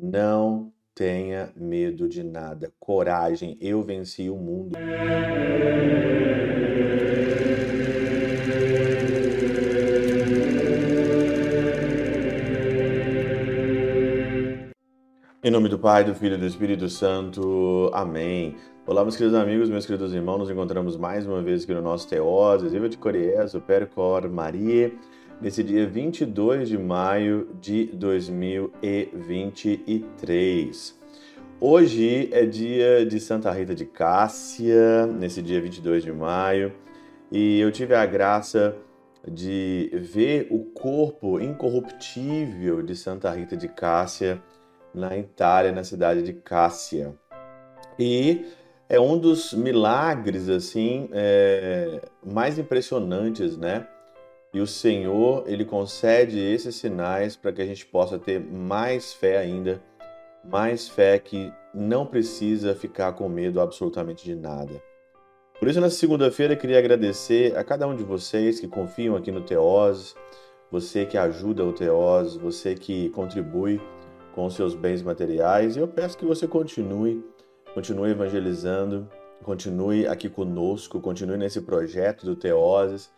Não tenha medo de nada. Coragem, eu venci o mundo. Em nome do Pai, do Filho e do Espírito Santo. Amém. Olá, meus queridos amigos, meus queridos irmãos. Nos encontramos mais uma vez aqui no nosso Teoses, Viva de Coriés, o Percor Maria, nesse dia 22 de maio de 2023. Hoje é dia de Santa Rita de Cássia, nesse dia 22 de maio, e eu tive a graça de ver o corpo incorruptível de Santa Rita de Cássia na Itália, na cidade de Cássia. E é um dos milagres assim é, mais impressionantes, né? E o Senhor ele concede esses sinais para que a gente possa ter mais fé ainda, mais fé que não precisa ficar com medo absolutamente de nada. Por isso, nessa segunda-feira, queria agradecer a cada um de vocês que confiam aqui no Teoses, você que ajuda o Teoses, você que contribui com os seus bens materiais. E eu peço que você continue, continue evangelizando, continue aqui conosco, continue nesse projeto do Teoses.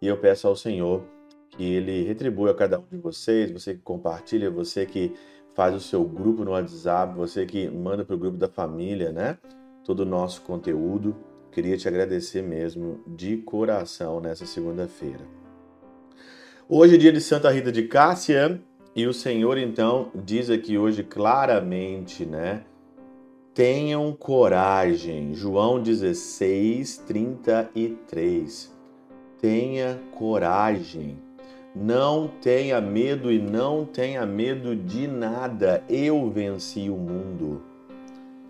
E eu peço ao Senhor que Ele retribua a cada um de vocês, você que compartilha, você que faz o seu grupo no WhatsApp, você que manda para o grupo da família, né? Todo o nosso conteúdo. Queria te agradecer mesmo de coração nessa segunda-feira. Hoje é dia de Santa Rita de Cássia, e o Senhor então diz aqui hoje claramente, né? Tenham coragem. João 16, 33. Tenha coragem. Não tenha medo e não tenha medo de nada. Eu venci o mundo.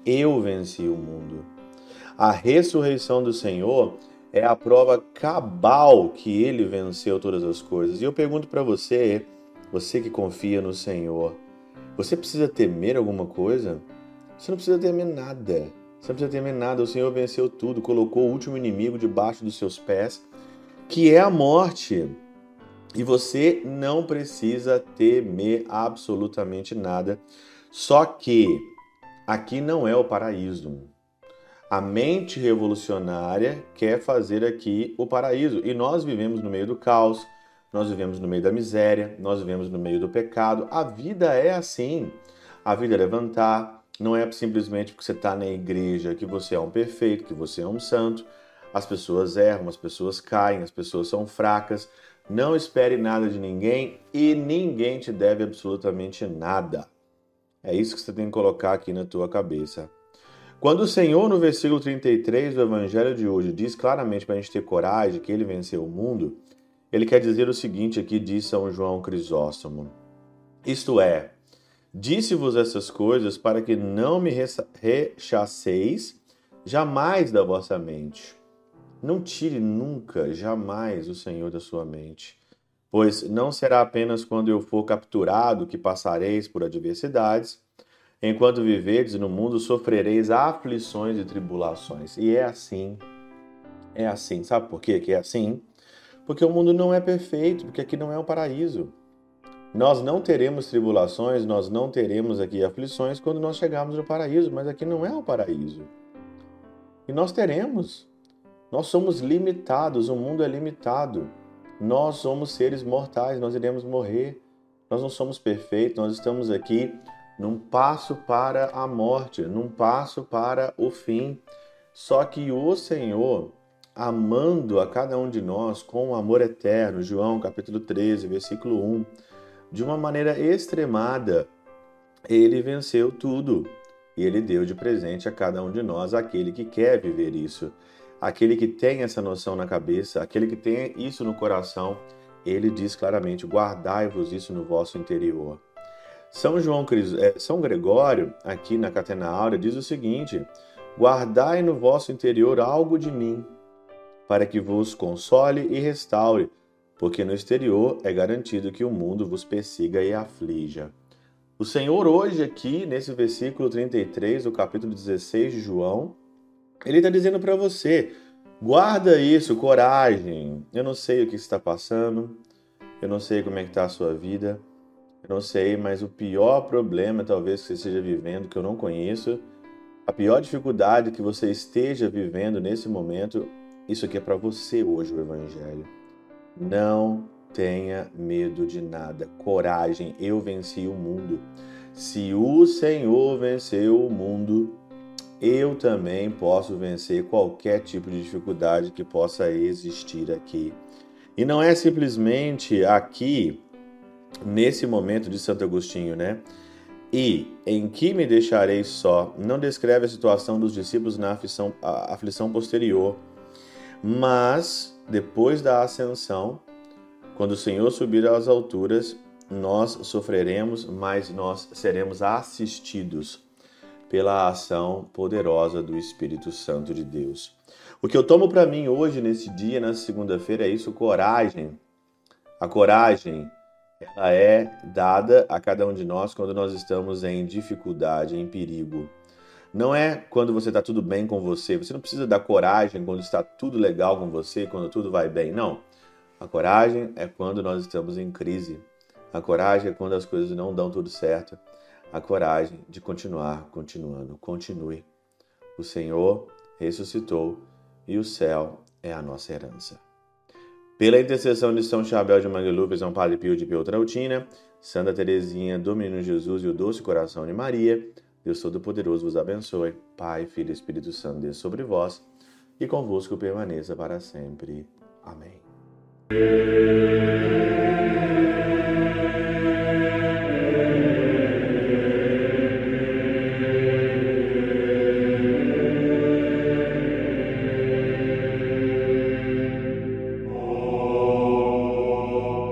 Eu venci o mundo. A ressurreição do Senhor é a prova cabal que ele venceu todas as coisas. E eu pergunto para você, você que confia no Senhor, você precisa temer alguma coisa? Você não precisa temer nada. Você não precisa temer nada. O Senhor venceu tudo, colocou o último inimigo debaixo dos seus pés, que é a morte. E você não precisa temer absolutamente nada. Só que aqui não é o paraíso. A mente revolucionária quer fazer aqui o paraíso. E nós vivemos no meio do caos, nós vivemos no meio da miséria, nós vivemos no meio do pecado. A vida é assim. A vida é levantar. Não é simplesmente porque você está na igreja que você é um perfeito, que você é um santo. As pessoas erram, as pessoas caem, as pessoas são fracas. Não espere nada de ninguém e ninguém te deve absolutamente nada. É isso que você tem que colocar aqui na tua cabeça. Quando o Senhor, no versículo 33 do Evangelho de hoje, diz claramente para a gente ter coragem que ele venceu o mundo, ele quer dizer o seguinte aqui, diz São João Crisóstomo. Isto é, disse-vos essas coisas para que não me rechaceis jamais da vossa mente. Não tire nunca, jamais o Senhor da sua mente. Pois não será apenas quando eu for capturado que passareis por adversidades, enquanto viverdes no mundo sofrereis aflições e tribulações. E é assim. É assim. Sabe por quê que é assim? Porque o mundo não é perfeito, porque aqui não é um paraíso. Nós não teremos tribulações, nós não teremos aqui aflições quando nós chegarmos no paraíso, mas aqui não é o paraíso. E nós teremos. Nós somos limitados, o mundo é limitado. Nós somos seres mortais, nós iremos morrer. Nós não somos perfeitos, nós estamos aqui num passo para a morte, num passo para o fim. Só que o Senhor, amando a cada um de nós com amor eterno, João capítulo 13, versículo 1, de uma maneira extremada, ele venceu tudo e ele deu de presente a cada um de nós aquele que quer viver isso, aquele que tem essa noção na cabeça, aquele que tem isso no coração. Ele diz claramente: guardai-vos isso no vosso interior. São João é, São Gregório, aqui na Catena Áurea, diz o seguinte: guardai no vosso interior algo de mim, para que vos console e restaure, porque no exterior é garantido que o mundo vos persiga e aflija. O Senhor, hoje, aqui nesse versículo 33 do capítulo 16 de João, ele está dizendo para você: guarda isso, coragem. Eu não sei o que está passando, eu não sei como é que está a sua vida, Eu não sei, mas o pior problema talvez que você esteja vivendo, que eu não conheço, a pior dificuldade que você esteja vivendo nesse momento, isso aqui é para você hoje, o Evangelho. Não tenha medo de nada. Coragem, eu venci o mundo. Se o Senhor venceu o mundo, eu também posso vencer qualquer tipo de dificuldade que possa existir aqui. E não é simplesmente aqui, nesse momento de Santo Agostinho, né? E em que me deixarei só? Não descreve a situação dos discípulos na aflição, aflição posterior, mas depois da ascensão, quando o Senhor subir às alturas, nós sofreremos, mas nós seremos assistidos pela ação poderosa do Espírito Santo de Deus. O que eu tomo para mim hoje, nesse dia, na segunda-feira, é isso: coragem. A coragem ela é dada a cada um de nós quando nós estamos em dificuldade, em perigo. Não é quando você está tudo bem com você. Você não precisa dar coragem quando está tudo legal com você, quando tudo vai bem. Não. A coragem é quando nós estamos em crise. A coragem é quando as coisas não dão tudo certo a coragem de continuar continuando. Continue. O Senhor ressuscitou e o céu é a nossa herança. Pela intercessão de São Chabel de Mangluf, São Padre Pio de Pietrautina, Santa Teresinha, do Menino Jesus e o Doce Coração de Maria, Deus Todo-Poderoso vos abençoe. Pai, Filho e Espírito Santo, Deus sobre vós e convosco permaneça para sempre. Amém.